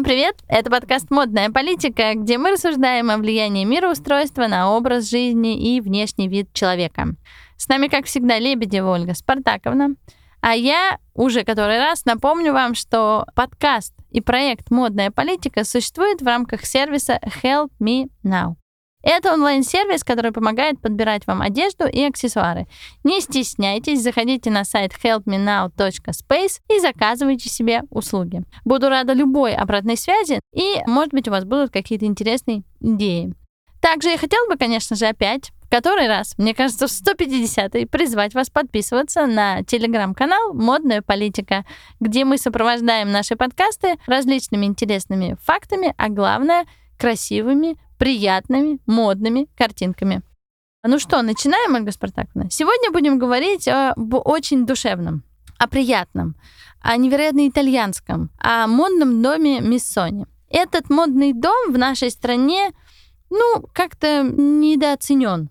Всем привет! Это подкаст «Модная политика», где мы рассуждаем о влиянии мироустройства на образ жизни и внешний вид человека. С нами, как всегда, Лебедева Ольга Спартаковна. А я уже который раз напомню вам, что подкаст и проект «Модная политика» существует в рамках сервиса Help Me Now. Это онлайн-сервис, который помогает подбирать вам одежду и аксессуары. Не стесняйтесь, заходите на сайт helpmenow.space и заказывайте себе услуги. Буду рада любой обратной связи и, может быть, у вас будут какие-то интересные идеи. Также я хотела бы, конечно же, опять который раз, мне кажется, в 150-й призвать вас подписываться на телеграм-канал «Модная политика», где мы сопровождаем наши подкасты различными интересными фактами, а главное — красивыми приятными, модными картинками. Ну что, начинаем, Ольга Спартаковна? Сегодня будем говорить об очень душевном, о приятном, о невероятно итальянском, о модном доме Миссони. Этот модный дом в нашей стране, ну, как-то недооценен.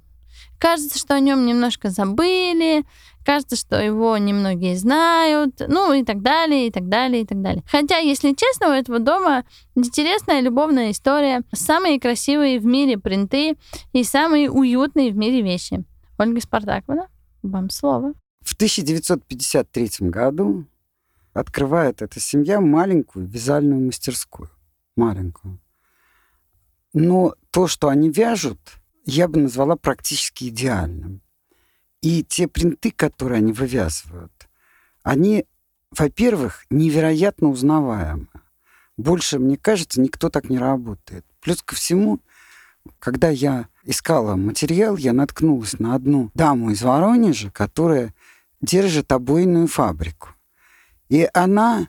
Кажется, что о нем немножко забыли, кажется, что его немногие знают, ну и так далее, и так далее, и так далее. Хотя, если честно, у этого дома интересная любовная история, самые красивые в мире принты и самые уютные в мире вещи. Ольга Спартаковна, вам слово. В 1953 году открывает эта семья маленькую вязальную мастерскую. Маленькую. Но то, что они вяжут, я бы назвала практически идеальным. И те принты, которые они вывязывают, они, во-первых, невероятно узнаваемы. Больше, мне кажется, никто так не работает. Плюс ко всему, когда я искала материал, я наткнулась на одну даму из Воронежа, которая держит обойную фабрику. И она,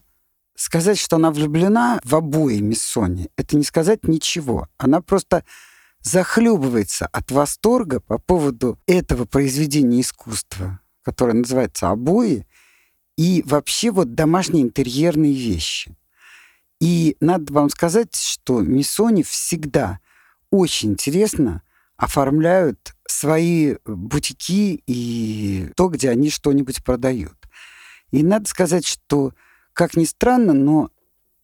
сказать, что она влюблена в обои Миссони, это не сказать ничего. Она просто захлебывается от восторга по поводу этого произведения искусства, которое называется «Обои», и вообще вот домашние интерьерные вещи. И надо вам сказать, что Миссони всегда очень интересно оформляют свои бутики и то, где они что-нибудь продают. И надо сказать, что, как ни странно, но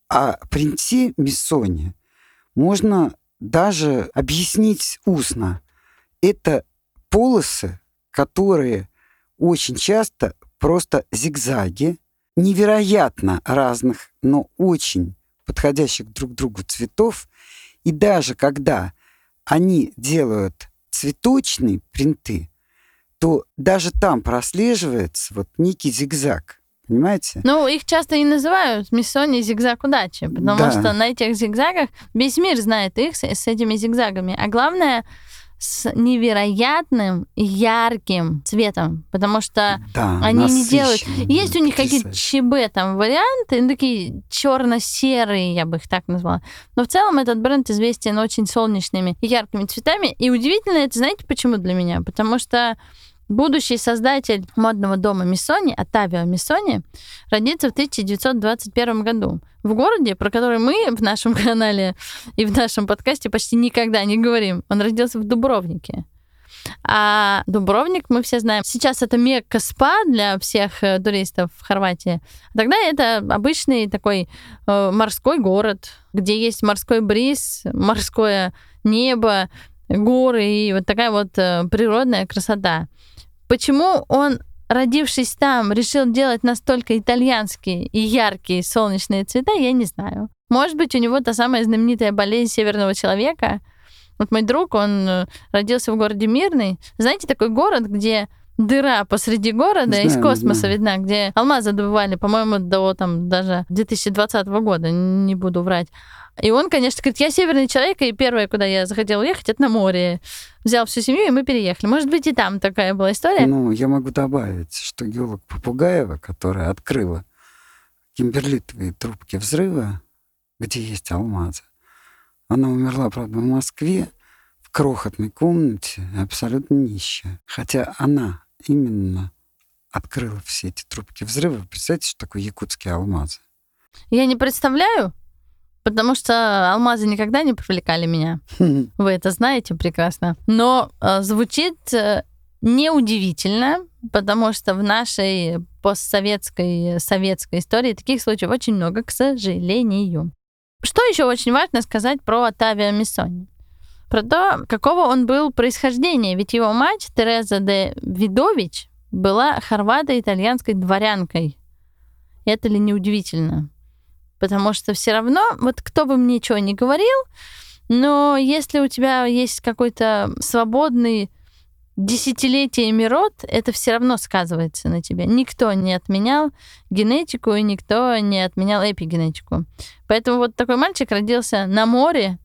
о принте Миссони можно даже объяснить устно. Это полосы, которые очень часто просто зигзаги, невероятно разных, но очень подходящих друг другу цветов. И даже когда они делают цветочные принты, то даже там прослеживается вот некий зигзаг. Понимаете? Ну, их часто и называют миссони зигзаг удачи, потому да. что на этих зигзагах весь мир знает их с, с этими зигзагами. А главное, с невероятным ярким цветом, потому что да, они не делают. Есть у них какие-то ЧБ там варианты, ну, такие черно-серые, я бы их так назвала. Но в целом этот бренд известен очень солнечными и яркими цветами. И удивительно это, знаете, почему для меня? Потому что Будущий создатель модного дома Миссони, Оттавио Миссони, родится в 1921 году в городе, про который мы в нашем канале и в нашем подкасте почти никогда не говорим. Он родился в Дубровнике. А Дубровник, мы все знаем, сейчас это мекка спа для всех э, туристов в Хорватии. Тогда это обычный такой э, морской город, где есть морской бриз, морское небо, горы и вот такая вот э, природная красота. Почему он, родившись там, решил делать настолько итальянские и яркие солнечные цвета, я не знаю. Может быть, у него та самая знаменитая болезнь северного человека. Вот мой друг, он э, родился в городе Мирный. Знаете, такой город, где дыра посреди города знаю, из космоса знаю. видна, где алмазы добывали, по-моему, до там даже 2020 года, не буду врать. И он, конечно, говорит, я северный человек, и первое, куда я захотела уехать, это на море. Взял всю семью, и мы переехали. Может быть, и там такая была история? Ну, я могу добавить, что геолог Попугаева, которая открыла кимберлитовые трубки взрыва, где есть алмазы, она умерла, правда, в Москве, в крохотной комнате, абсолютно нищая. Хотя она именно открыла все эти трубки взрыва. Представляете, что такое якутские алмазы? Я не представляю, Потому что алмазы никогда не привлекали меня. Вы это знаете прекрасно. Но э, звучит э, неудивительно, потому что в нашей постсоветской советской истории таких случаев очень много, к сожалению. Что еще очень важно сказать про Оттавио Миссони? Про то, какого он был происхождения. Ведь его мать, Тереза де Видович, была хорвато-итальянской дворянкой. Это ли не удивительно? Потому что все равно, вот кто бы мне чего ни говорил, но если у тебя есть какой-то свободный десятилетиями род, это все равно сказывается на тебе. Никто не отменял генетику, и никто не отменял эпигенетику. Поэтому вот такой мальчик родился на море,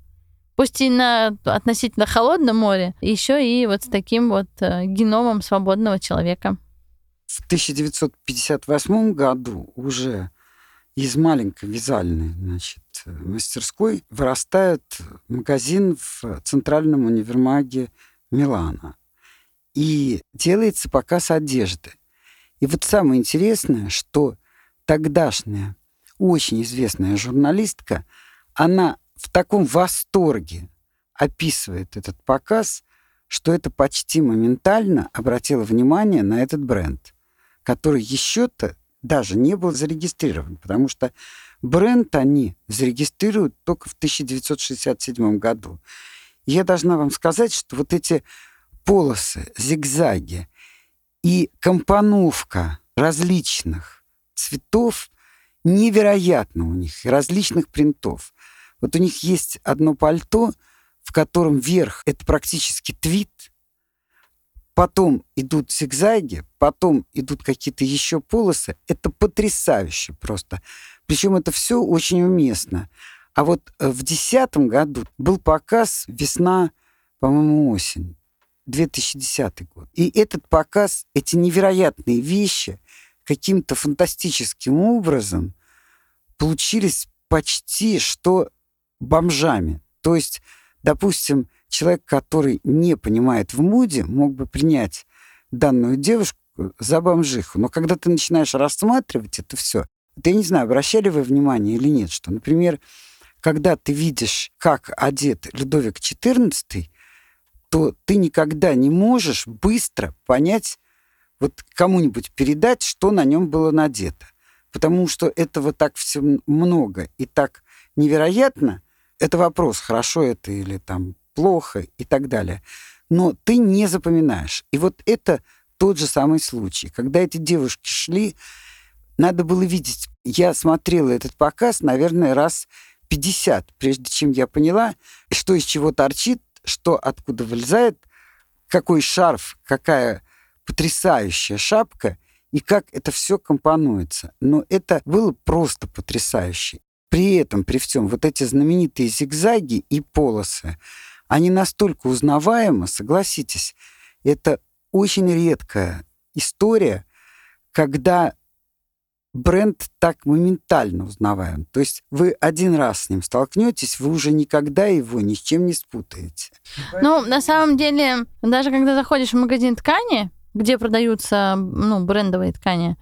пусть и на относительно холодном море, еще и вот с таким вот э, геномом свободного человека. В 1958 году уже из маленькой вязальной значит, мастерской вырастает магазин в центральном универмаге Милана. И делается показ одежды. И вот самое интересное, что тогдашняя очень известная журналистка, она в таком восторге описывает этот показ, что это почти моментально обратило внимание на этот бренд, который еще-то даже не был зарегистрирован, потому что бренд они зарегистрируют только в 1967 году. Я должна вам сказать, что вот эти полосы, зигзаги и компоновка различных цветов невероятно у них, различных принтов. Вот у них есть одно пальто, в котором верх — это практически твит, потом идут зигзаги, потом идут какие-то еще полосы. Это потрясающе просто. Причем это все очень уместно. А вот э, в 2010 году был показ «Весна, по-моему, осень», 2010 год. И этот показ, эти невероятные вещи каким-то фантастическим образом получились почти что бомжами. То есть, допустим, человек, который не понимает в моде, мог бы принять данную девушку за бомжиху. Но когда ты начинаешь рассматривать это все, я не знаю, обращали вы внимание или нет, что, например, когда ты видишь, как одет Людовик XIV, то ты никогда не можешь быстро понять, вот кому-нибудь передать, что на нем было надето. Потому что этого так все много и так невероятно. Это вопрос, хорошо это или там плохо и так далее. Но ты не запоминаешь. И вот это тот же самый случай. Когда эти девушки шли, надо было видеть. Я смотрела этот показ, наверное, раз 50, прежде чем я поняла, что из чего торчит, что откуда вылезает, какой шарф, какая потрясающая шапка, и как это все компонуется. Но это было просто потрясающе. При этом, при всем, вот эти знаменитые зигзаги и полосы, они настолько узнаваемы, согласитесь, это очень редкая история, когда бренд так моментально узнаваем. То есть вы один раз с ним столкнетесь, вы уже никогда его ни с чем не спутаете. Ну, на самом деле, даже когда заходишь в магазин ткани, где продаются ну, брендовые ткани,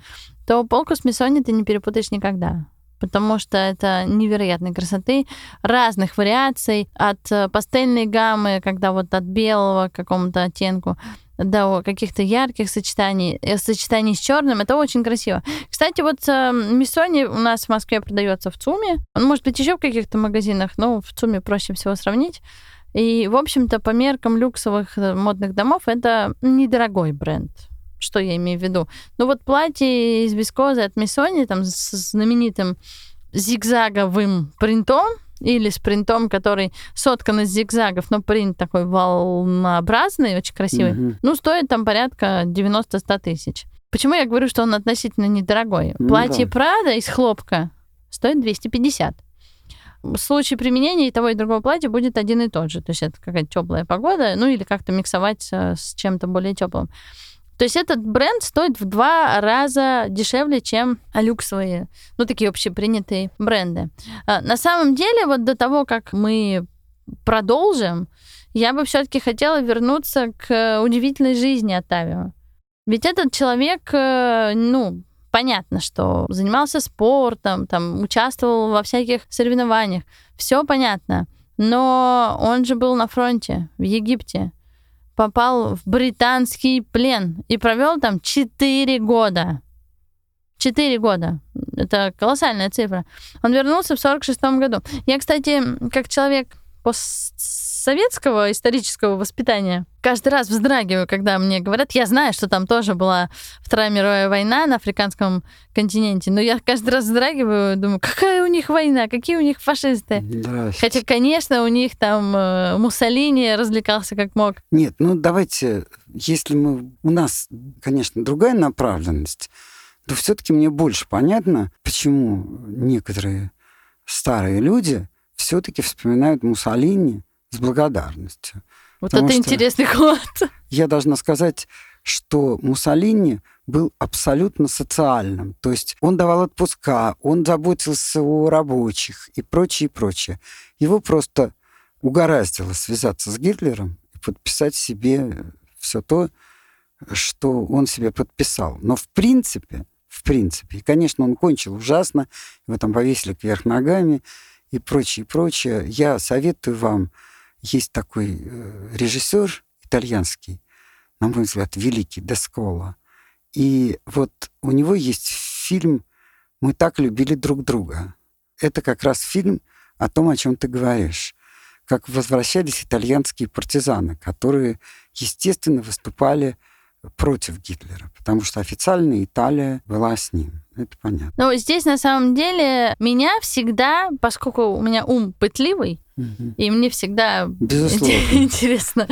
то полку с Миссони ты не перепутаешь никогда потому что это невероятной красоты, разных вариаций, от э, пастельной гаммы, когда вот от белого к какому-то оттенку, до каких-то ярких сочетаний, э, сочетаний с черным. Это очень красиво. Кстати, вот э, Миссони у нас в Москве продается в ЦУМе. Он может быть еще в каких-то магазинах, но в ЦУМе проще всего сравнить. И, в общем-то, по меркам люксовых модных домов это недорогой бренд. Что я имею в виду? Ну вот платье из вискозы от Миссони, там с знаменитым зигзаговым принтом, или с принтом, который соткан из зигзагов, но принт такой волнообразный, очень красивый, mm-hmm. ну, стоит там порядка 90-100 тысяч. Почему я говорю, что он относительно недорогой? Mm-hmm. Платье Прада из хлопка стоит 250. Случай применения и того, и другого платья будет один и тот же. То есть это какая-то теплая погода, ну или как-то миксовать с чем-то более теплым. То есть этот бренд стоит в два раза дешевле, чем люксовые, ну, такие общепринятые бренды. А, на самом деле, вот до того, как мы продолжим, я бы все-таки хотела вернуться к удивительной жизни Оттавио. Ведь этот человек, э, ну, понятно, что занимался спортом, там, участвовал во всяких соревнованиях, все понятно. Но он же был на фронте в Египте попал в британский плен и провел там 4 года. Четыре года. Это колоссальная цифра. Он вернулся в 46 году. Я, кстати, как человек постсоветского исторического воспитания каждый раз вздрагиваю, когда мне говорят, я знаю, что там тоже была Вторая мировая война на африканском континенте, но я каждый раз вздрагиваю, думаю, какая у них война, какие у них фашисты. Здрасте. Хотя, конечно, у них там э, Муссолини развлекался как мог. Нет, ну давайте, если мы... У нас, конечно, другая направленность, то все-таки мне больше понятно, почему некоторые старые люди все-таки вспоминают Муссолини с благодарностью. Вот это интересный ход. Я должна сказать, что Муссолини был абсолютно социальным. То есть он давал отпуска, он заботился о рабочих и прочее, и прочее. Его просто угораздило связаться с Гитлером и подписать себе все то, что он себе подписал. Но в принципе, в принципе, и, конечно, он кончил ужасно, его там повесили кверх ногами и прочее, прочее. Я советую вам, есть такой э, режиссер итальянский, на мой взгляд, великий, Дескола. И вот у него есть фильм «Мы так любили друг друга». Это как раз фильм о том, о чем ты говоришь. Как возвращались итальянские партизаны, которые, естественно, выступали против Гитлера, потому что официально Италия была с ним. Это понятно. Но здесь на самом деле меня всегда, поскольку у меня ум пытливый, и мне всегда Безусловно. интересно,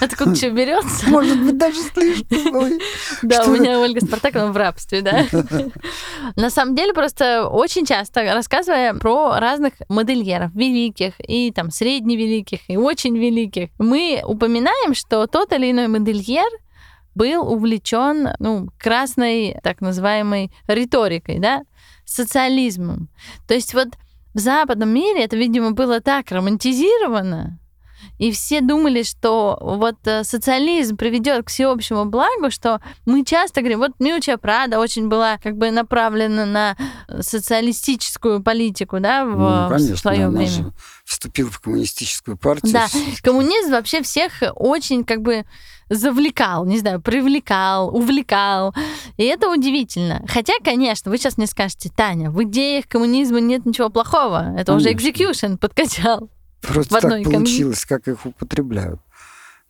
откуда что берется. Может быть, даже слишком. Да, у меня Ольга Спартаковна в рабстве, да. На самом деле, просто очень часто, рассказывая про разных модельеров, великих и там средневеликих, и очень великих, мы упоминаем, что тот или иной модельер был увлечен ну, красной так называемой риторикой, да, социализмом. То есть вот в западном мире это, видимо, было так романтизировано, и все думали, что вот э, социализм приведет к всеобщему благу, что мы часто говорим, вот Миуча Прада очень была как бы направлена на социалистическую политику, да, в, Ну, в конечно, свое она время. же вступила в коммунистическую партию. Да, коммунизм вообще всех очень как бы завлекал, не знаю, привлекал, увлекал. И это удивительно. Хотя, конечно, вы сейчас мне скажете, Таня, в идеях коммунизма нет ничего плохого. Это уже Конечно. экзекьюшн подкачал. Просто в одной так получилось, как их употребляют.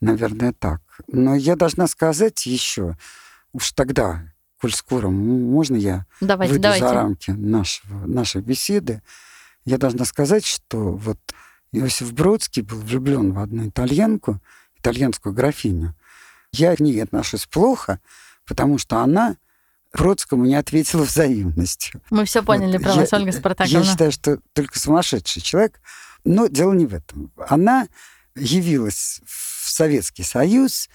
Наверное, так. Но я должна сказать еще, уж тогда, коль скоро, можно я Давайте, выйду давайте. за рамки нашего, нашей беседы, я должна сказать, что вот Иосиф Бродский был влюблен в одну итальянку, итальянскую графиню. Я к ней отношусь плохо, потому что она Бродскому не ответила взаимностью. Мы все поняли Вот про я- вас, Ольга Я Спартаковна. считаю, что только сумасшедший человек. Но дело не в этом. Она явилась в Советский Союз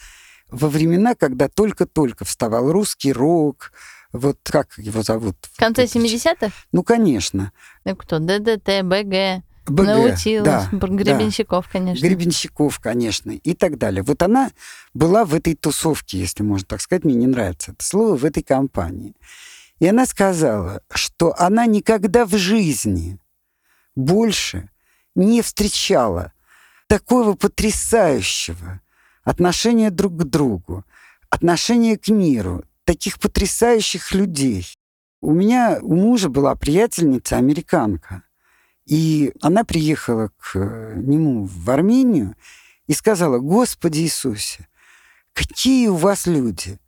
во времена, когда только-только вставал русский рок. Вот как его зовут? В конце Вот этот 70-х? Ну, конечно. Ну, кто? ДДТ, БГ, БГ, Наутилус, да, Гребенщиков, конечно. Гребенщиков, конечно, и так далее. Вот она была в этой тусовке, если можно так сказать, мне не нравится это слово, в этой компании. И она сказала, что она никогда в жизни больше не встречала такого потрясающего отношения друг к другу, отношения к миру, таких потрясающих людей. У меня у мужа была приятельница американка, и она приехала к э, нему в Армению и сказала, Господи Иисусе, какие у вас люди?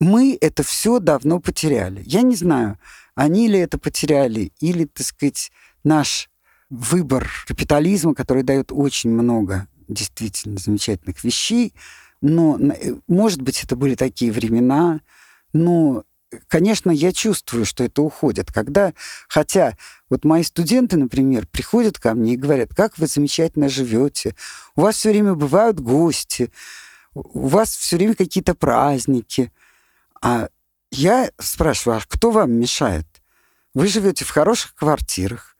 Мы это все давно потеряли. Я не знаю, они ли это потеряли, или, так сказать, наш выбор капитализма, который дает очень много действительно замечательных вещей, но, э, может быть, это были такие времена, но, конечно, я чувствую, что это уходит. Когда, хотя вот мои студенты, например, приходят ко мне и говорят, как вы замечательно живете, у вас все время бывают гости, у вас все время какие-то праздники. А я спрашиваю, а кто вам мешает? Вы живете в хороших квартирах.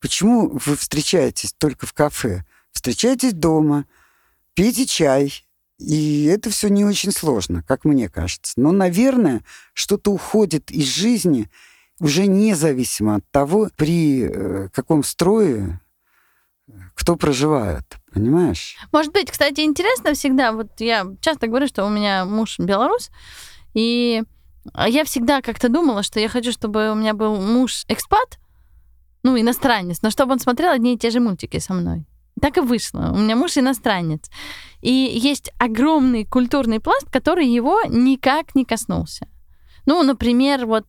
Почему вы встречаетесь только в кафе? Встречайтесь дома, пейте чай. И это все не очень сложно, как мне кажется. Но, наверное, что-то уходит из жизни уже независимо от того, при э, каком строе э, кто проживает. Понимаешь? Может быть, кстати, интересно всегда, вот я часто говорю, что у меня муж белорус, и я всегда как-то думала, что я хочу, чтобы у меня был муж экспат, ну, иностранец, но чтобы он смотрел одни и те же мультики со мной. Так и вышло. У меня муж иностранец. И есть огромный культурный пласт, который его никак не коснулся. Ну, например, вот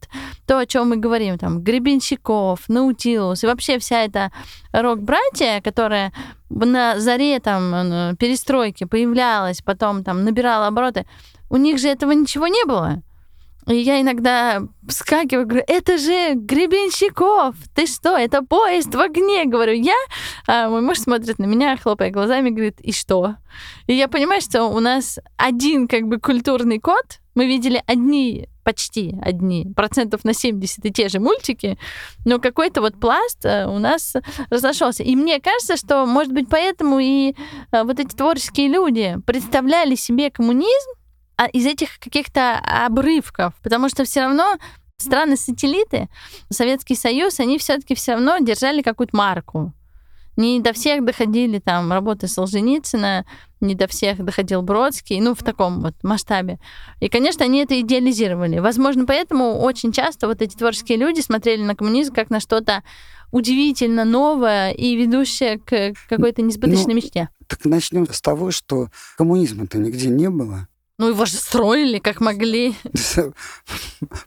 то, о чем мы говорим, там, Гребенщиков, Наутилус, и вообще вся эта рок-братья, которая на заре там перестройки появлялась, потом там набирала обороты, у них же этого ничего не было. И я иногда вскакиваю, говорю, это же Гребенщиков, ты что, это поезд в огне, говорю я. А мой муж смотрит на меня, хлопая глазами, говорит, и что? И я понимаю, что у нас один как бы культурный код, мы видели одни, почти одни, процентов на 70 и те же мультики, но какой-то вот пласт э, у нас разошелся. И мне кажется, что, может быть, поэтому и э, вот эти творческие люди представляли себе коммунизм из этих каких-то обрывков, потому что все равно страны-сателлиты, Советский Союз, они все-таки все равно держали какую-то марку. Не до всех доходили там работы Солженицына, не до всех доходил Бродский, ну, в таком вот масштабе. И, конечно, они это идеализировали. Возможно, поэтому очень часто вот эти творческие люди смотрели на коммунизм как на что-то удивительно новое и ведущее к какой-то несбыточной ну, мечте. Так начнем с того, что коммунизма-то нигде не было. Ну, его же строили, как могли.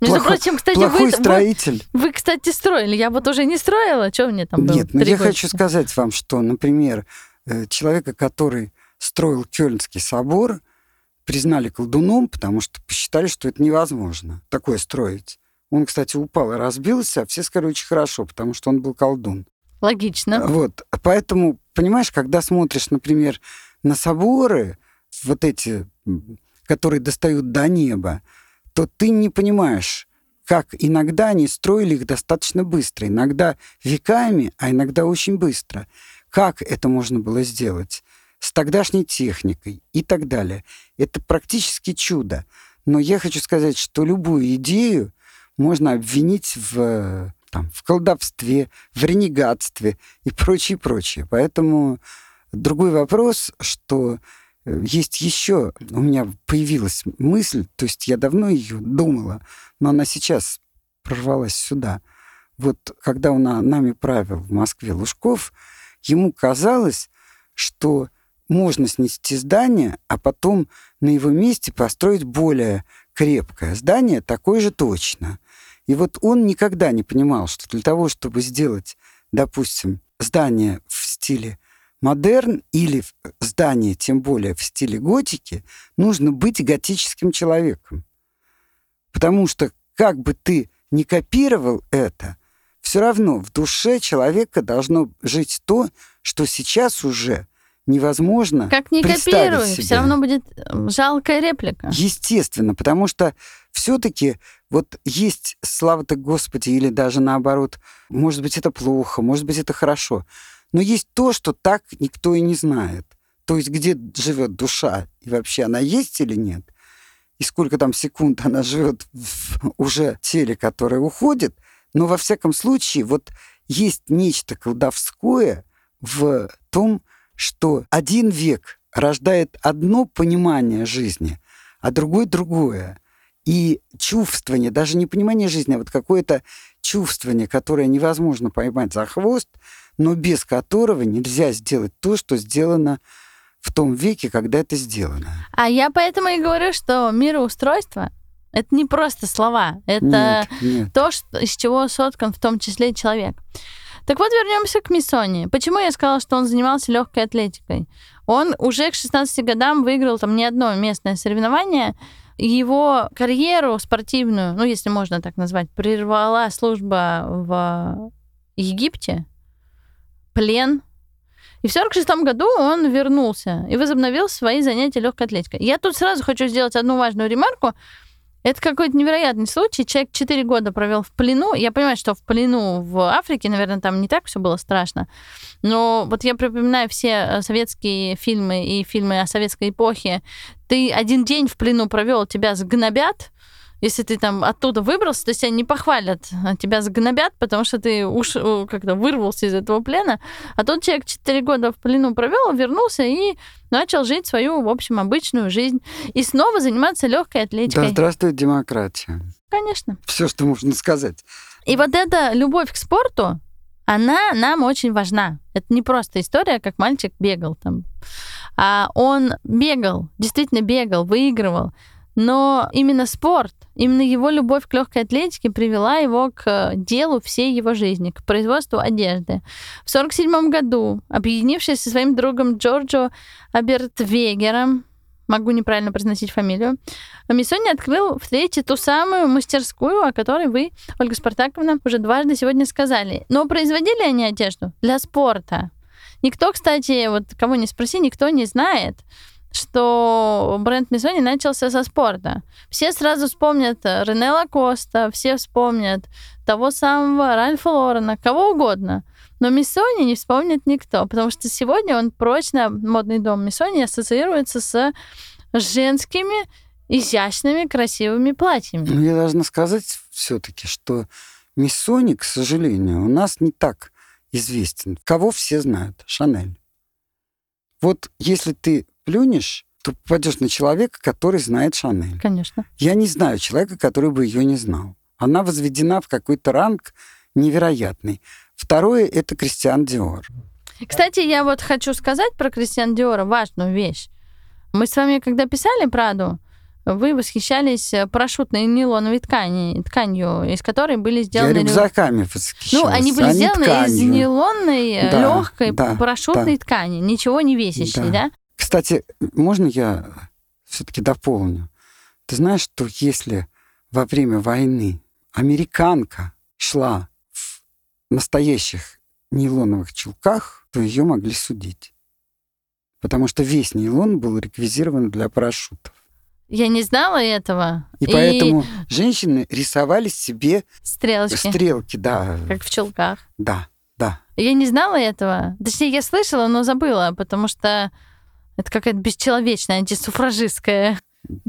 Между прочим, кстати, плохой вы, строитель. Вы, вы, кстати, строили. Я вот уже не строила. Что мне там было? Нет, ну я хочу сказать вам, что, например, э, человека, который строил Кёльнский собор, признали колдуном, потому что посчитали, что это невозможно такое строить. Он, кстати, упал и разбился, а все сказали очень хорошо, потому что он был колдун. Логично. Вот. Поэтому, понимаешь, когда смотришь, например, на соборы, вот эти которые достают до неба, то ты не понимаешь, как иногда они строили их достаточно быстро, иногда веками, а иногда очень быстро. Как это можно было сделать? С тогдашней техникой и так далее. Это практически чудо. Но я хочу сказать, что любую идею можно обвинить в, там, в колдовстве, в ренегатстве и прочее, прочее. Поэтому другой вопрос, что есть еще, у меня появилась мысль, то есть я давно ее думала, но она сейчас прорвалась сюда. Вот когда он нами правил в Москве Лужков, ему казалось, что можно снести здание, а потом на его месте построить более крепкое здание, такое же точно. И вот он никогда не понимал, что для того, чтобы сделать, допустим, здание в стиле модерн или здание, тем более в стиле готики, нужно быть готическим человеком. Потому что как бы ты не копировал это, все равно в душе человека должно жить то, что сейчас уже невозможно Как не копируй, себе. все равно будет жалкая реплика. Естественно, потому что все-таки вот есть слава-то Господи, или даже наоборот, может быть, это плохо, может быть, это хорошо. Но есть то, что так никто и не знает. То есть где живет душа, и вообще она есть или нет, и сколько там секунд она живет в уже теле, которое уходит. Но во всяком случае, вот есть нечто колдовское в том, что один век рождает одно понимание жизни, а другой другое. И чувствование, даже не понимание жизни, а вот какое-то чувствование, которое невозможно поймать за хвост – но без которого нельзя сделать то, что сделано в том веке, когда это сделано. А я поэтому и говорю, что мироустройство это не просто слова, это нет, нет. то, что, из чего соткан в том числе человек. Так вот, вернемся к Миссони. Почему я сказала, что он занимался легкой атлетикой? Он уже к 16 годам выиграл там не одно местное соревнование. Его карьеру спортивную, ну, если можно так назвать, прервала служба в Египте, плен. И в 46 году он вернулся и возобновил свои занятия легкой атлетикой. Я тут сразу хочу сделать одну важную ремарку. Это какой-то невероятный случай. Человек 4 года провел в плену. Я понимаю, что в плену в Африке, наверное, там не так все было страшно. Но вот я припоминаю все э, советские фильмы и фильмы о советской эпохе. Ты один день в плену провел, тебя сгнобят, если ты там оттуда выбрался, то тебя не похвалят, а тебя загнобят, потому что ты уж как-то вырвался из этого плена. А тот человек 4 года в плену провел, вернулся и начал жить свою, в общем, обычную жизнь. И снова заниматься легкой атлетикой. Да здравствует демократия. Конечно. Все, что можно сказать. И вот эта любовь к спорту, она нам очень важна. Это не просто история, как мальчик бегал там. А он бегал, действительно бегал, выигрывал. Но именно спорт, именно его любовь к легкой атлетике привела его к делу всей его жизни, к производству одежды. В 1947 году, объединившись со своим другом Джорджо Абертвегером, могу неправильно произносить фамилию, Миссони открыл в Третье ту самую мастерскую, о которой вы, Ольга Спартаковна, уже дважды сегодня сказали. Но производили они одежду для спорта. Никто, кстати, вот кого не спроси, никто не знает, что бренд Миссони начался со спорта. Все сразу вспомнят Рене Лакоста, все вспомнят того самого Ральфа Лорена, кого угодно. Но Миссони не вспомнит никто, потому что сегодня он прочно, модный дом Миссони ассоциируется с женскими изящными, красивыми платьями. Ну, я должна сказать все-таки, что Миссони, к сожалению, у нас не так известен. Кого все знают? Шанель. Вот если ты плюнешь, то попадешь на человека, который знает Шанель. Конечно. Я не знаю человека, который бы ее не знал. Она возведена в какой-то ранг невероятный. Второе — это Кристиан Диор. Кстати, я вот хочу сказать про Кристиан Диора важную вещь. Мы с вами, когда писали Праду, вы восхищались парашютной нейлоновой ткани, тканью, из которой были сделаны... Я рюкзаками восхищалась. Ну, они были они сделаны тканью. из нейлонной, Да, легкой да, парашютной да. ткани, ничего не весящей, Да. да? Кстати, можно я все-таки дополню? Ты знаешь, что если во время войны американка шла в настоящих нейлоновых чулках, то ее могли судить. Потому что весь нейлон был реквизирован для парашютов. Я не знала этого. И, поэтому женщины рисовали себе стрелочки, стрелки, да, как в чулках. да, да. Я не знала этого. Точнее, я слышала, но забыла, потому что это какая-то бесчеловечная антисуфражистская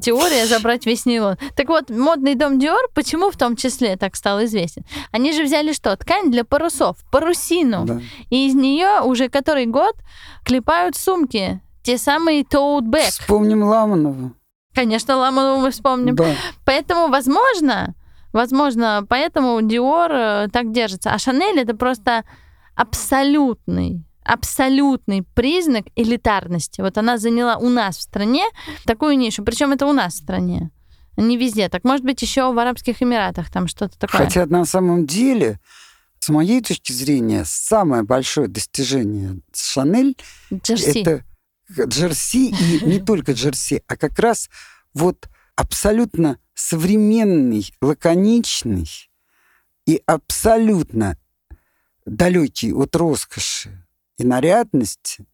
теория забрать весь нейлон. Так вот, модный дом Диор почему в том числе так стал известен? Они же взяли что? Ткань для парусов, парусину. да. И из нее уже который год клепают сумки. Те самые bag. Вспомним Ламанова. Конечно, Ламанову мы вспомним. Да. Поэтому, возможно, возможно, поэтому Диор э, так держится. А Шанель это просто абсолютный абсолютный признак элитарности. Вот она заняла у нас в стране такую нишу. Причем это у нас в стране. Не везде. Так может быть еще в Арабских Эмиратах там что-то такое. Хотя на самом деле, с моей точки зрения, самое большое достижение Шанель Джерси. это джерси, и не только джерси, а как раз вот абсолютно современный, лаконичный и абсолютно далекий от роскоши и нарядности,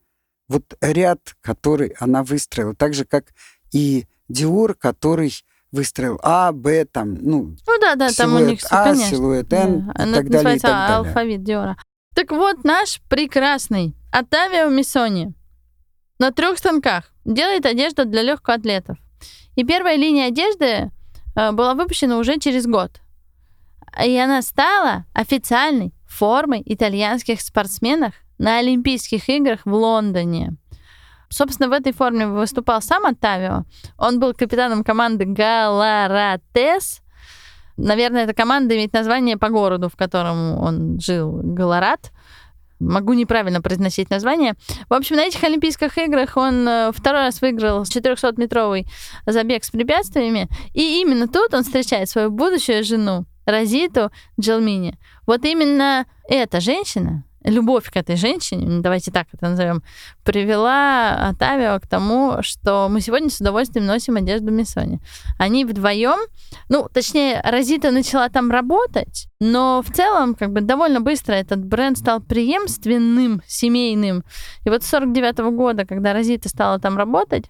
вот ряд, который она выстроила, так же, как и Диор, который выстроил А, Б, там, ну, Ну да, да, там у них А, конечно. силуэт Н Да, и она так далее, и так далее. алфавит Диора. Так вот, наш прекрасный Оттавио Миссони на трех станках делает одежду для легкоатлетов. И первая линия одежды э, была выпущена уже через год. И она стала официальной формой итальянских спортсменов на Олимпийских играх в Лондоне. Собственно, в этой форме выступал сам Оттавио. Он был капитаном команды Галаратес. Наверное, эта команда имеет название по городу, в котором он жил, Галарат. Могу неправильно произносить название. В общем, на этих Олимпийских играх он э, второй раз выиграл 400-метровый забег с препятствиями. И именно тут он встречает свою будущую жену, Розиту Джелмини. Вот именно эта женщина, любовь к этой женщине, давайте так это назовем, привела Отавио к тому, что мы сегодня с удовольствием носим одежду Миссони. Они вдвоем, ну, точнее, Розита начала там работать, но в целом, как бы, довольно быстро этот бренд стал преемственным, семейным. И вот с 49 года, когда Розита стала там работать,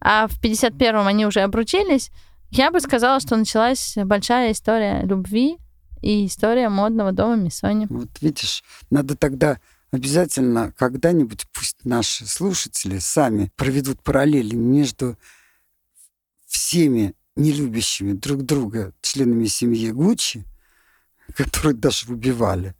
а в 51-м они уже обручились, я бы сказала, что началась большая история любви и история модного дома Миссони. Вот видишь, надо тогда обязательно когда-нибудь пусть наши слушатели сами проведут параллели между всеми нелюбящими друг друга членами семьи Гуччи, которые даже убивали,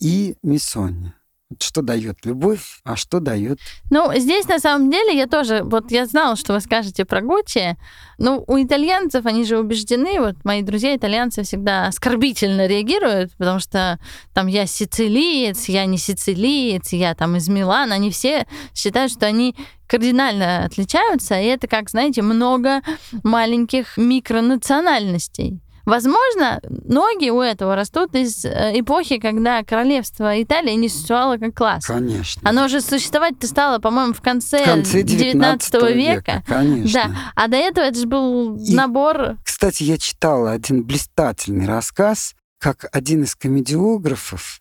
и Миссони. Что дает любовь, а что дает... Ну, здесь на самом деле я тоже, вот я знала, что вы скажете про Гуччи. Ну, у итальянцев, они же убеждены, вот мои друзья итальянцы всегда оскорбительно реагируют, потому что там я сицилиец, я не сицилиец, я там из Милана, они все считают, что они кардинально отличаются, и это как, знаете, много маленьких микронациональностей. Возможно, ноги у этого растут из э, эпохи, когда королевство Италии не существовало как класс. Конечно. Оно же существовать-то стало, по-моему, в конце, В конце 19 19 века. века, конечно. Да. А до этого это же был И- набор... Кстати, я читал один блистательный рассказ, как один из комедиографов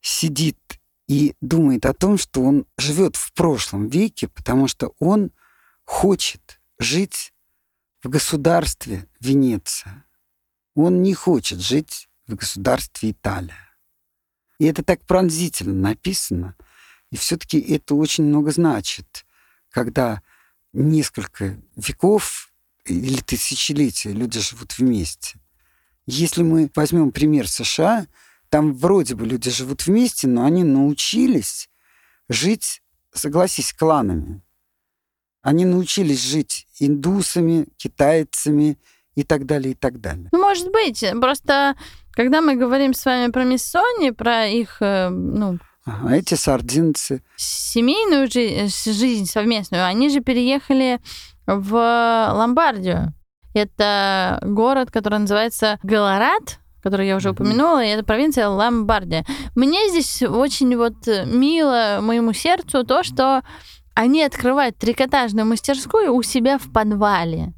сидит и думает о том, что он живет в прошлом веке, потому что он хочет жить в государстве Венеция. Он не хочет жить в государстве Италия. И это так пронзительно написано. И все-таки это очень много значит, когда несколько веков или тысячелетия люди живут вместе. Если мы возьмем пример США, там вроде бы люди живут вместе, но они научились жить, согласись, кланами. Они научились жить индусами, китайцами и так далее, и так далее. Ну, может быть, просто когда мы говорим с вами про Миссони, про их э, ну, Ага, эти сардинцы, семейную жи- жизнь совместную, они же переехали в Ломбардию. Это город, который называется Галарат, который я уже упомянула, и это провинция Ломбардия. Мне здесь очень вот мило моему сердцу то, что они открывают трикотажную мастерскую у себя в подвале.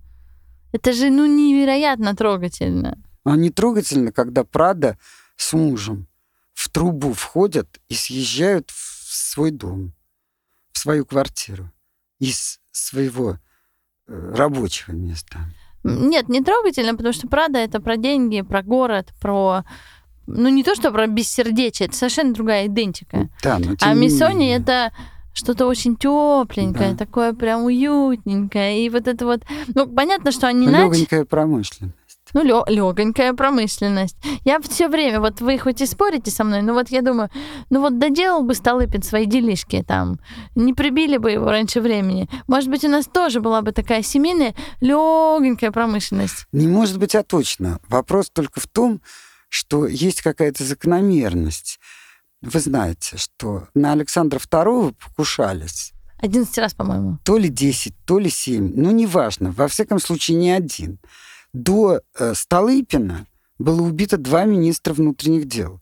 Это же, ну, невероятно трогательно. они трогательны, когда Прада с мужем в трубу входят и съезжают в свой дом, в свою квартиру из своего э, рабочего места. Нет, не трогательно, потому что Прада это про деньги, про город, про ну не то, что про бессердечие, это совершенно другая идентика. Да, но тем А не Миссони это что-то очень тепленькое, Да. такое прям уютненькое. И вот это вот, ну, понятно, что они начали... легонькая промышленность. Ну, легонькая промышленность. Я все время, вот вы хоть и спорите со мной, но вот я думаю, ну вот доделал бы Столыпин свои делишки там, не прибили бы его раньше времени. Может быть, у нас тоже была бы такая семейная легонькая промышленность. Не может быть, а точно. Вопрос только в том, что есть какая-то закономерность. Вы знаете, что на Александра II покушались 11 раз, по-моему. то ли 10, то ли 7, ну, неважно, во всяком случае, не один. До э, Столыпина было убито два министра внутренних дел.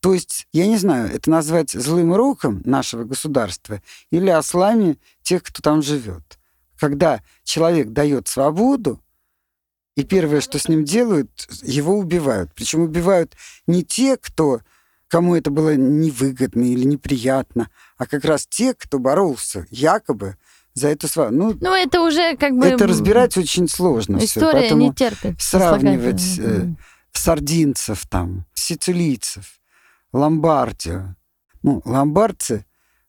То есть, я не знаю, это назвать злым роком нашего государства или ослами тех, кто там живет. Когда человек дает свободу, и первое, что с ним делают, его убивают. Причем убивают не те, кто, кому это было невыгодно или неприятно, а как раз те, кто боролся якобы за эту свободу. Ну, Ну, это уже как бы... это разбирать очень сложно. История поэтому не терпит. сравнивать э, сардинцев там, сицилийцев, ломбардию. Ну, ломбардцы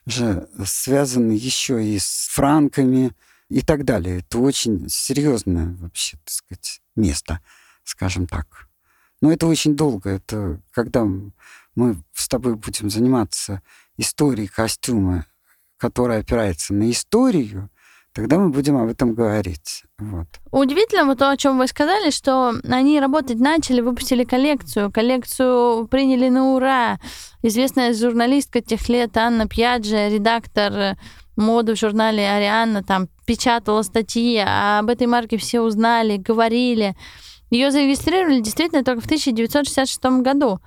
же связаны еще и с франками и так далее. Это очень серьезное вообще, так сказать, место, скажем так. Но это очень долго. Это когда мы с тобой будем заниматься историей костюма, которая опирается на историю, тогда мы будем об этом говорить. Вот. Удивительно вот то, о чем вы сказали, что они работать начали, выпустили коллекцию. Коллекцию приняли на ура. Известная журналистка тех лет Анна Пьяджи, редактор моды в журнале Арианна, там печатала статьи, а об этой марке все узнали, говорили. Ее зарегистрировали действительно только в 1966 году.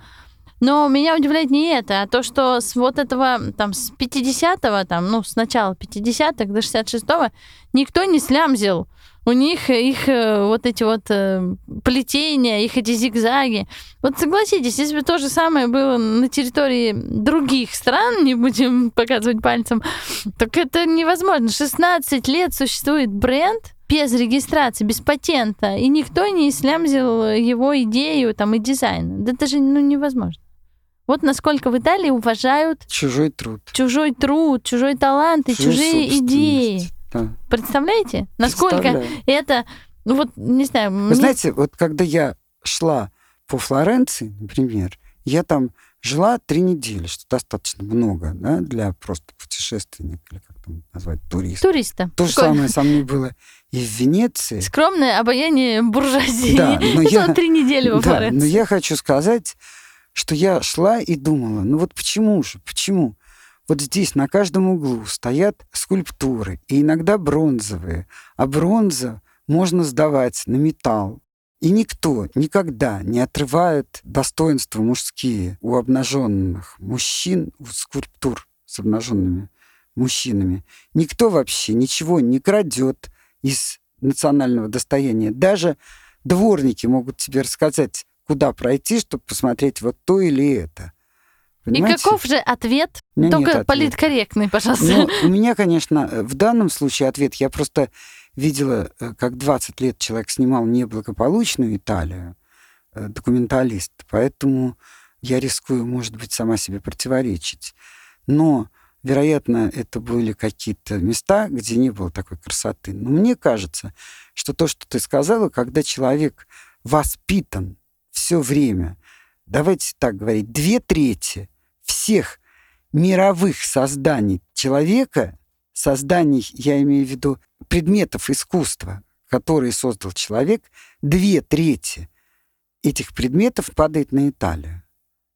Но меня удивляет не это, а то, что с вот этого, там, с 50-го, там, ну, с начала 50-х до 66-го никто не слямзил. У них их э, вот эти вот э, плетения, их эти зигзаги. Вот согласитесь, если бы то же самое было на территории других стран, не будем показывать пальцем, так это невозможно. 16 лет существует бренд без регистрации, без патента, и никто не слямзил его идею там, и дизайн. Да это же ну, невозможно. Вот насколько в Италии уважают Чужой труд. чужой труд, чужой талант и чужую чужие идеи. Да. Представляете, насколько это, ну вот, не знаю, Вы мне- знаете, вот когда я шла по Флоренции, например, я там Жила три недели, что достаточно много да, для просто путешественника, или как там назвать, туриста. Туриста. То же самое со мной было и в Венеции. Скромное обаяние буржуазии. Да, но я- три недели во Да, Флоренции. но я хочу сказать, что я шла и думала, ну вот почему же, почему? Вот здесь на каждом углу стоят скульптуры, и иногда бронзовые, а бронза можно сдавать на металл. И никто никогда не отрывает достоинства мужские у обнаженных мужчин, у скульптур с обнаженными мужчинами. Никто вообще ничего не крадет из национального достояния. Даже дворники могут тебе рассказать, куда пройти, чтобы посмотреть вот то или это. И Понимаете? каков же ответ? Только политкорректный, пожалуйста. Ну, у меня, конечно, в данном случае ответ. Я просто видела, э, как 20 лет человек снимал неблагополучную Италию, э, документалист, поэтому я рискую, может быть, сама себе противоречить. Но, вероятно, это были какие-то места, где не было такой красоты. Но мне кажется, что то, что ты сказала, когда человек воспитан все время, давайте так говорить, две трети всех мировых созданий человека, созданий, я имею в виду, предметов искусства, которые создал человек, две трети этих предметов падает на Италию.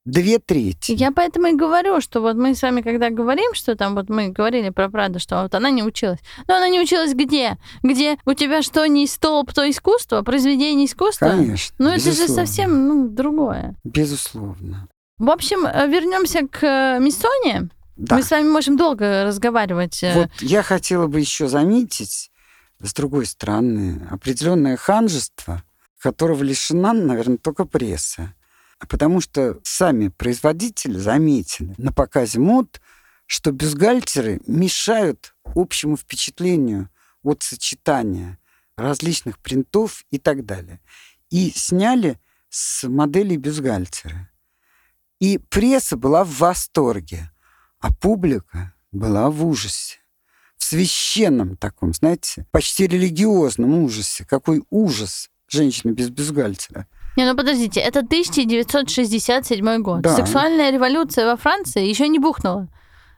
Две трети. Я поэтому и говорю, что вот мы с вами, когда говорим, что там вот мы говорили про Праду, что вот она не училась. Но она не училась где? Где у тебя что не столб, то искусство, произведение искусства? Конечно. Ну это же совсем ну, другое. Безусловно. В общем, э, вернемся к э, Миссоне. Да. Мы с вами можем долго разговаривать. э, Вот я хотела бы еще заметить, с другой стороны, определенное ханжество, которого лишена, наверное, только пресса. Потому что сами производители заметили на показе мод, что бюстгальтеры мешают общему впечатлению от сочетания различных принтов и так далее. И сняли с моделей бюстгальтеры. И пресса была в восторге, а публика была в ужасе. В священном таком, знаете, почти религиозном ужасе. Какой ужас женщины без бюстгальтера. Не, ну подождите, это 1967 год. Да. Сексуальная революция во Франции еще не бухнула.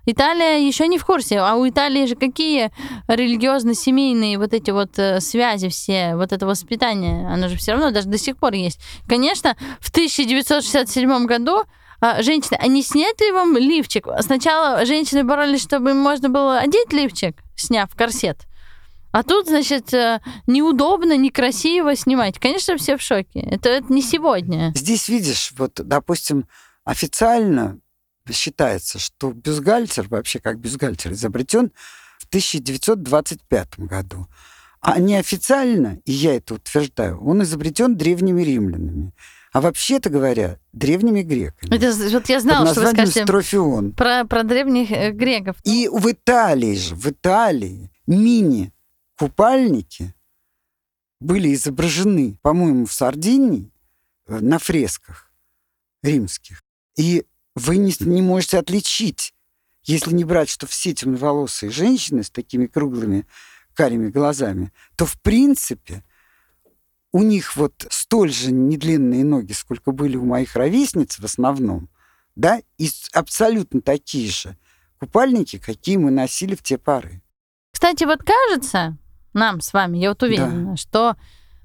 Италия еще не в курсе, а у Италии же какие религиозно-семейные вот эти вот э, связи все, вот это воспитание, оно же все равно даже до сих пор есть. Конечно, в 1967 году а, женщины, а не снять ли вам лифчик? Сначала женщины боролись, чтобы им можно было одеть лифчик, сняв корсет. А тут, значит, э, неудобно, некрасиво снимать. Конечно, все в шоке. Это, это не сегодня. Здесь, видишь, вот, допустим, официально считается, что бюстгальтер, вообще как бюстгальтер, изобретен в 1925 году. А неофициально, и я это утверждаю, он изобретен древними римлянами. А вообще-то говоря, древними греками. Это, вот я знала, что вы скажете строфион. про, про древних э, греков. И в Италии же, в Италии мини-купальники были изображены, по-моему, в Сардинии э, на фресках римских. И вы не, не можете отличить, если не брать, что все темноволосые женщины с такими круглыми карими глазами, то в принципе у них вот столь же недлинные ноги, сколько были у моих ровесниц в основном, да, и абсолютно такие же купальники, какие мы носили в те поры. Кстати, вот кажется нам с вами, я вот уверена, что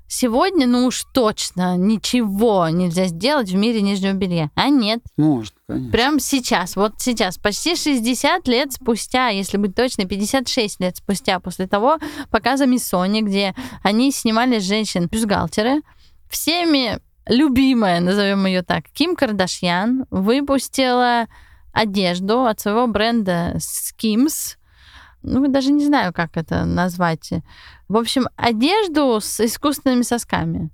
сегодня, ну уж точно, ничего нельзя сделать в мире нижнего белья. А нет, Можно, конечно. прямо сейчас, вот сейчас, почти 60 лет спустя, если быть точно, 56 лет спустя после того показа Миссони, где они снимали с женщин бюстгальтеры, всеми любимая, назовем ее так, Ким Кардашьян выпустила одежду от своего бренда Skims. Ну, даже не знаю, как это назвать. В общем, одежду с искусственными сосками.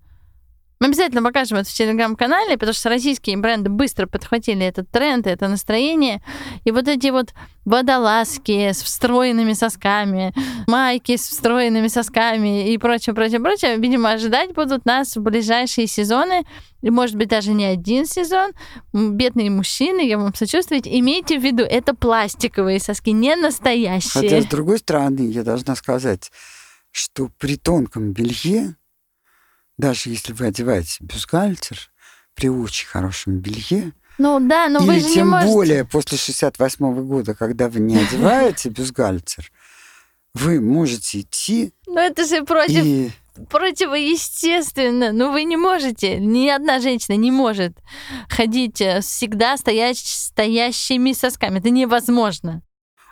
Мы обязательно покажем это в телеграм-канале, потому что российские бренды быстро подхватили этот тренд, это настроение. И вот эти вот водолазки с встроенными сосками, майки с встроенными сосками и прочее, прочее, прочее, видимо, ожидать будут нас в ближайшие сезоны, и, может быть, даже не один сезон. Бедные мужчины, я вам сочувствую, имейте в виду, это пластиковые соски, не настоящие. Хотя, с другой стороны, я должна сказать, что при тонком белье, даже если вы одеваете бюстгальтер, при очень хорошем белье, Ну да, но Или вы же не тем можете... более после 68 года, когда вы не одеваете бюстгальтер, вы можете идти Ну это же против и... противоестественно. Ну, вы не можете, ни одна женщина не может ходить э, всегда стоять стоящими сосками. Это невозможно.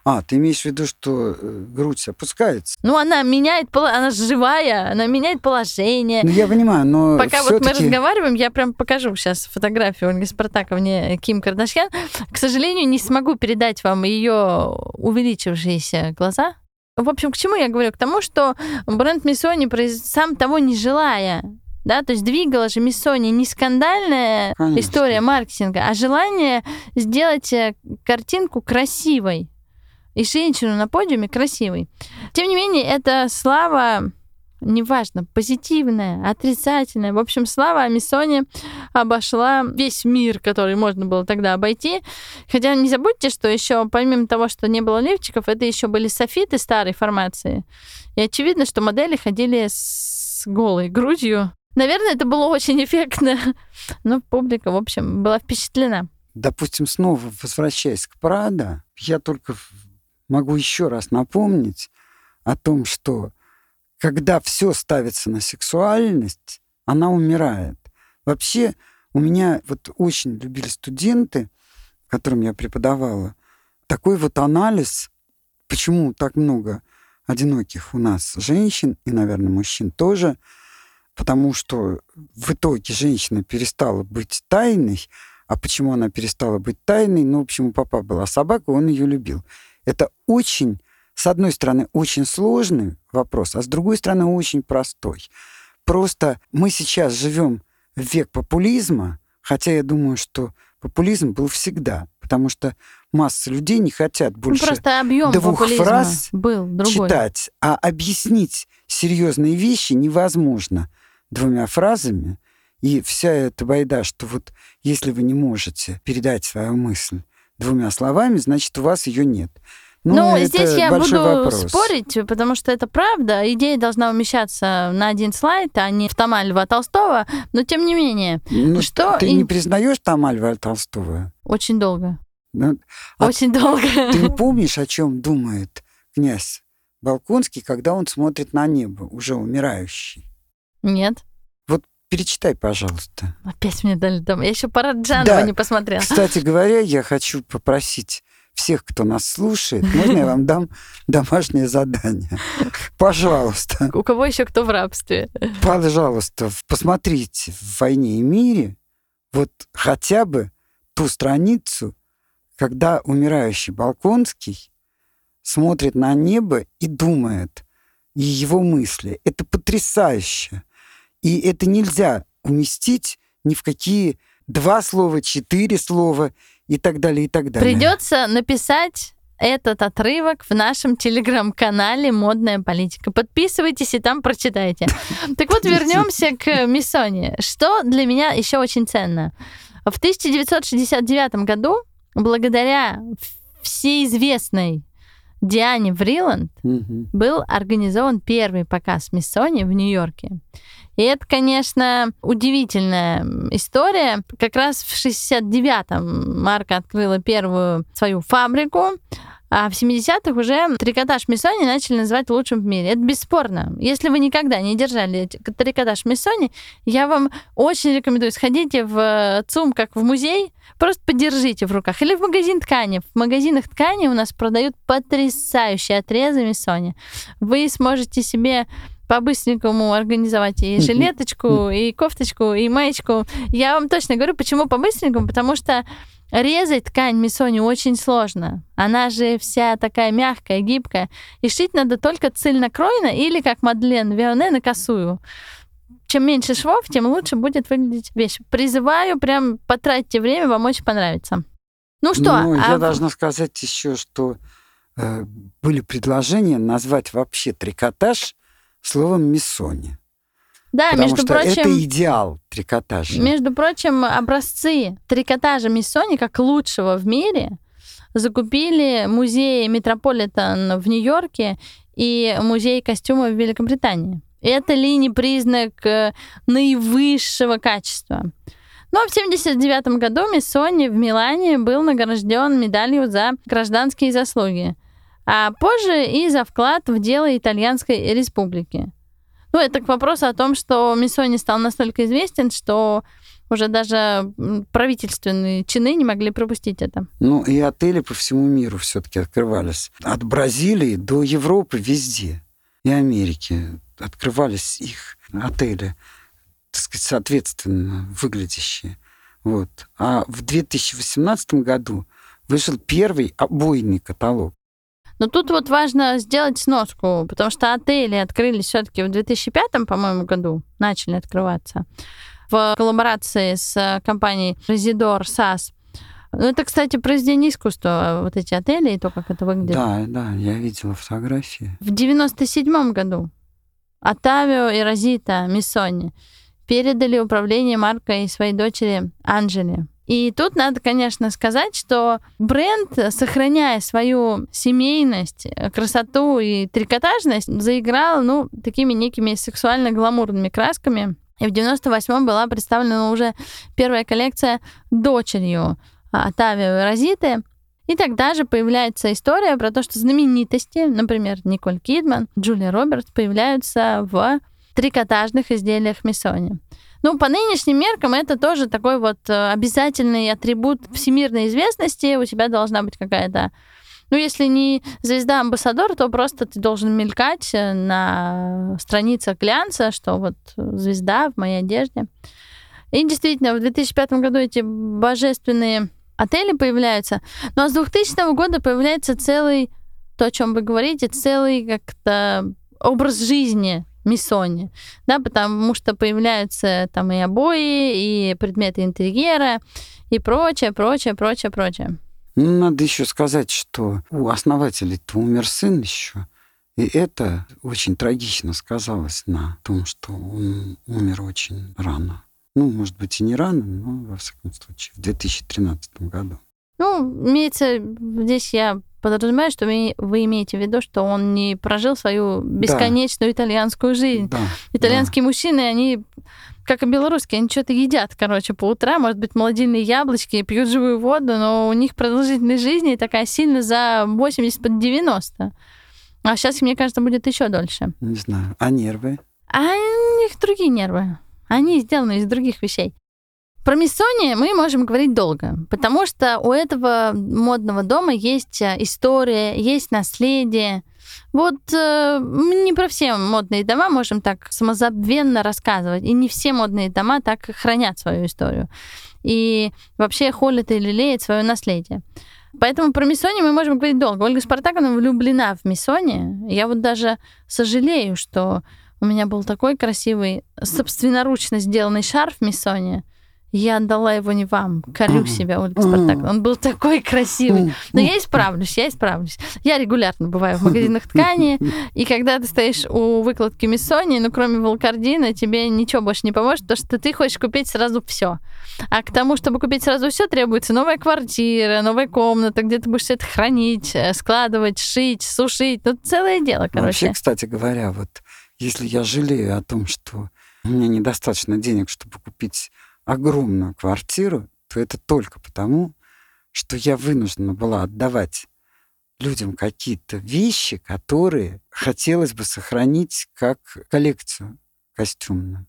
А, ты имеешь в виду, что э, грудь опускается? Ну, она меняет, она живая, она меняет положение. Ну, я понимаю, но Пока вот мы разговариваем, я прям покажу сейчас фотографию Ольги Спартаковне Ким Кардашьян. К сожалению, не смогу передать вам ее увеличившиеся глаза. В общем, к чему я говорю? К тому, что бренд Миссони, сам того не желая, да, то есть двигала же Миссони не скандальная Конечно. история маркетинга, а желание сделать э, картинку красивой и женщину на подиуме красивой. Тем не менее, это слава, неважно, позитивная, отрицательная. В общем, слава о обошла весь мир, который можно было тогда обойти. Хотя не забудьте, что еще помимо того, что не было лифчиков, это еще были софиты старой формации. И очевидно, что модели ходили с голой грудью. Наверное, это было очень эффектно, но публика, в общем, была впечатлена. допустим, снова возвращаясь к Прада, я только могу еще раз напомнить о том, что когда все ставится на сексуальность, она умирает. Вообще, у меня вот очень любили студенты, которым я преподавала, такой вот анализ, почему так много одиноких у нас женщин, и, наверное, мужчин тоже, потому что в итоге женщина перестала быть тайной, а почему она перестала быть тайной? Ну, в общем, у папа была собака, он ее любил. Это очень, с одной стороны, очень сложный вопрос, а с другой стороны, очень простой. Просто мы сейчас живем в век популизма, хотя я думаю, что популизм был всегда, потому что масса людей не хотят Ну, больше просто объем двух фраз был другой. читать, а объяснить серьезные вещи невозможно двумя фразами. И вся эта байда, что вот если вы не можете передать свою мысль двумя словами, значит, у вас ее нет. Ну, Ну, это здесь я буду вопрос. спорить, потому что это правда. Идея должна умещаться на один слайд, а не в тома Льва Толстого. Но тем не менее, Ну, что Ты и- не признаешь там Альва Толстого? очень долго. Ну, А Очень долго. Ты не помнишь, о чем думает князь Балконский, когда он смотрит на небо, уже умирающий? Нет. Перечитай, пожалуйста. Опять мне дали дом. Я еще парад Джанова Да. не посмотрела. Кстати говоря, я хочу попросить всех, кто нас слушает, можно я вам дам домашнее задание? Пожалуйста, У кого еще кто в рабстве? пожалуйста, посмотрите в «Войне и мире» вот хотя бы ту страницу, когда умирающий Балконский смотрит на небо и думает, и его мысли. Это потрясающе. И это нельзя уместить ни в какие два слова, четыре слова и так далее, и так далее. Придется написать этот отрывок в нашем телеграм-канале «Модная политика». Подписывайтесь и там прочитайте. Так вот, вернемся к Миссоне. Что для меня еще очень ценно? В 1969 году, благодаря всеизвестной Диане Вриланд, был организован первый показ Миссони в Нью-Йорке. И это, конечно, удивительная история. Как раз в 69-м Марка открыла первую свою фабрику, а в 70-х уже трикотаж Миссони начали называть лучшим в мире. Это бесспорно. Если вы никогда не держали трикотаж Миссони, я вам очень рекомендую. Сходите в ЦУМ, как в музей, просто подержите в руках. Или в магазин ткани. В магазинах ткани у нас продают потрясающие отрезы Миссони. Вы сможете себе по-быстренькому организовать и жилеточку, и кофточку, и маечку. Я вам точно говорю, почему по-быстренькому, потому что резать ткань миссони очень сложно. Она же вся такая мягкая, гибкая. И шить надо только цельнокройно или, как Мадлен Вионе, на косую. Чем меньше швов, тем лучше будет выглядеть вещь. Призываю, прям потратьте время, вам очень понравится. Ну что, Ну, а я в- должна сказать еще, что э, были предложения назвать вообще трикотаж словом «миссони». да, потому между что прочим, это идеал трикотажа. Между прочим, образцы трикотажа Миссони как лучшего в мире закупили музей Метрополитен в Нью-Йорке и музей костюмов в Великобритании. Это ли не признак э, наивысшего качества? Но в 1979 году Миссони в Милане был награжден медалью за гражданские заслуги, а позже и за вклад в дело Итальянской республики. Ну, это к вопросу о том, что Миссони стал настолько известен, что уже даже правительственные чины не могли пропустить это. Ну, и отели по всему миру все-таки открывались. От Бразилии до Европы везде. И Америки открывались их отели, так сказать, соответственно выглядящие. Вот. А в 2018 году вышел первый обойный каталог. Но тут вот важно сделать сноску, потому что отели открылись все-таки в 2005, по-моему, году, начали открываться в коллаборации с компанией Residor SAS. Ну, это, кстати, произведение искусства, вот эти отели и то, как это выглядит. Да, да, я видела фотографии. В 97 году Отавио и Розита Миссони передали управление маркой своей дочери Анжели. И тут надо, конечно, сказать, что бренд, сохраняя свою семейность, красоту и трикотажность, заиграл, ну, такими некими сексуально-гламурными красками. И в 98-м была представлена уже первая коллекция дочерью Отавио и Розиты. И тогда же появляется история про то, что знаменитости, например, Николь Кидман, Джулия Робертс, появляются в трикотажных изделиях Миссони. Ну, по нынешним меркам это тоже такой вот э, обязательный атрибут всемирной известности. У тебя должна быть какая-то ну, если не звезда-амбассадор, то просто ты должен мелькать э, на страницах глянца, что вот звезда в моей одежде. И действительно, в 2005 году эти божественные отели появляются. Ну, а с 2000 года появляется целый, то, о чем вы говорите, целый как-то образ жизни Миссони, да, потому что появляются там и обои, и предметы интерьера, и прочее, прочее, прочее, прочее. Ну, надо еще сказать, что у основателей-то умер сын еще. И это очень трагично сказалось на том, что он умер очень рано. Ну, может быть, и не рано, но, во всяком случае, в 2013 году. Ну, имеется, здесь я подразумеваю, что вы, вы имеете в виду, что он не прожил свою бесконечную да. итальянскую жизнь. Да, Итальянские да. мужчины, они, как и белорусские, они что-то едят, короче, по утрам, может быть, молодильные яблочки, пьют живую воду, но у них продолжительность жизни такая сильно за 80 под 90. А сейчас, мне кажется, будет еще дольше. Не знаю. А нервы? А у них другие нервы. Они сделаны из других вещей. Про Миссони мы можем говорить долго, потому что у этого модного дома есть э, история, есть наследие. Вот э, не про все модные дома можем так самозабвенно рассказывать, и не все модные дома так хранят свою историю. И вообще холят и лелеют свое наследие. Поэтому про Миссони мы можем говорить долго. Ольга Спартаковна влюблена в Миссони. Я вот даже сожалею, что у меня был такой красивый, собственноручно сделанный шарф Миссони. Я отдала его не вам. Корю себя, Ольга Спартак. Он был такой красивый. Но я исправлюсь, я исправлюсь. Я регулярно бываю в магазинах ткани, и когда ты стоишь у выкладки Миссони, ну, кроме волкардина, тебе ничего больше не поможет, потому что ты хочешь купить сразу все. А к тому, чтобы купить сразу все, требуется новая квартира, новая комната, где ты будешь все это хранить, э, складывать, шить, сушить. Ну, целое дело, короче. Вообще, кстати говоря, вот если я жалею о том, что у меня недостаточно денег, чтобы купить огромную квартиру, то это только потому, что я вынуждена была отдавать людям какие-то вещи, которые хотелось бы сохранить как коллекцию костюмную.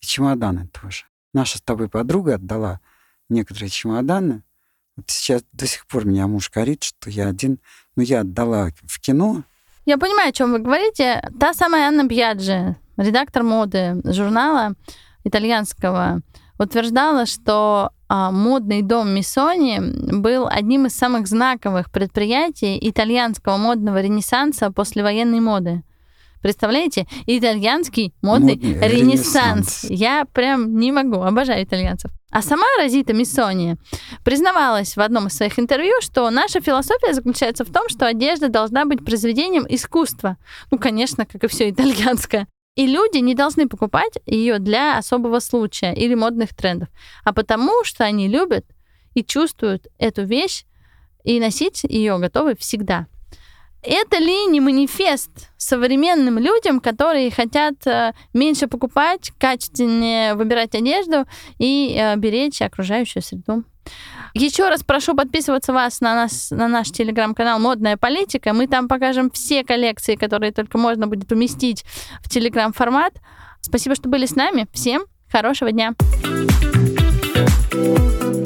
И чемоданы тоже. Наша с тобой подруга отдала некоторые чемоданы. Вот сейчас до сих пор меня муж корит, что я один, ну, я отдала в кино. Я понимаю, о чем вы говорите. Та самая Анна Бьяджи, редактор моды журнала итальянского, утверждала, что а, модный дом Миссони был одним из самых знаковых предприятий итальянского модного ренессанса после военной моды. Представляете? Итальянский модный, модный ренессанс. ренессанс. Я прям не могу, обожаю итальянцев. А сама Розита Миссони признавалась в одном из своих интервью, что наша философия заключается в том, что одежда должна быть произведением искусства. Ну, конечно, как и все итальянское. И люди не должны покупать ее для особого случая или модных трендов, а потому что они любят и чувствуют эту вещь и носить ее готовы всегда. это ли не манифест современным людям, которые хотят э, меньше покупать, качественнее выбирать одежду и э, беречь окружающую среду? Еще раз прошу подписываться вас на, нас, на наш телеграм-канал «Модная политика». Мы там покажем все коллекции, которые только можно будет уместить в телеграм-формат. Спасибо, что были с нами. Всем хорошего дня. thank you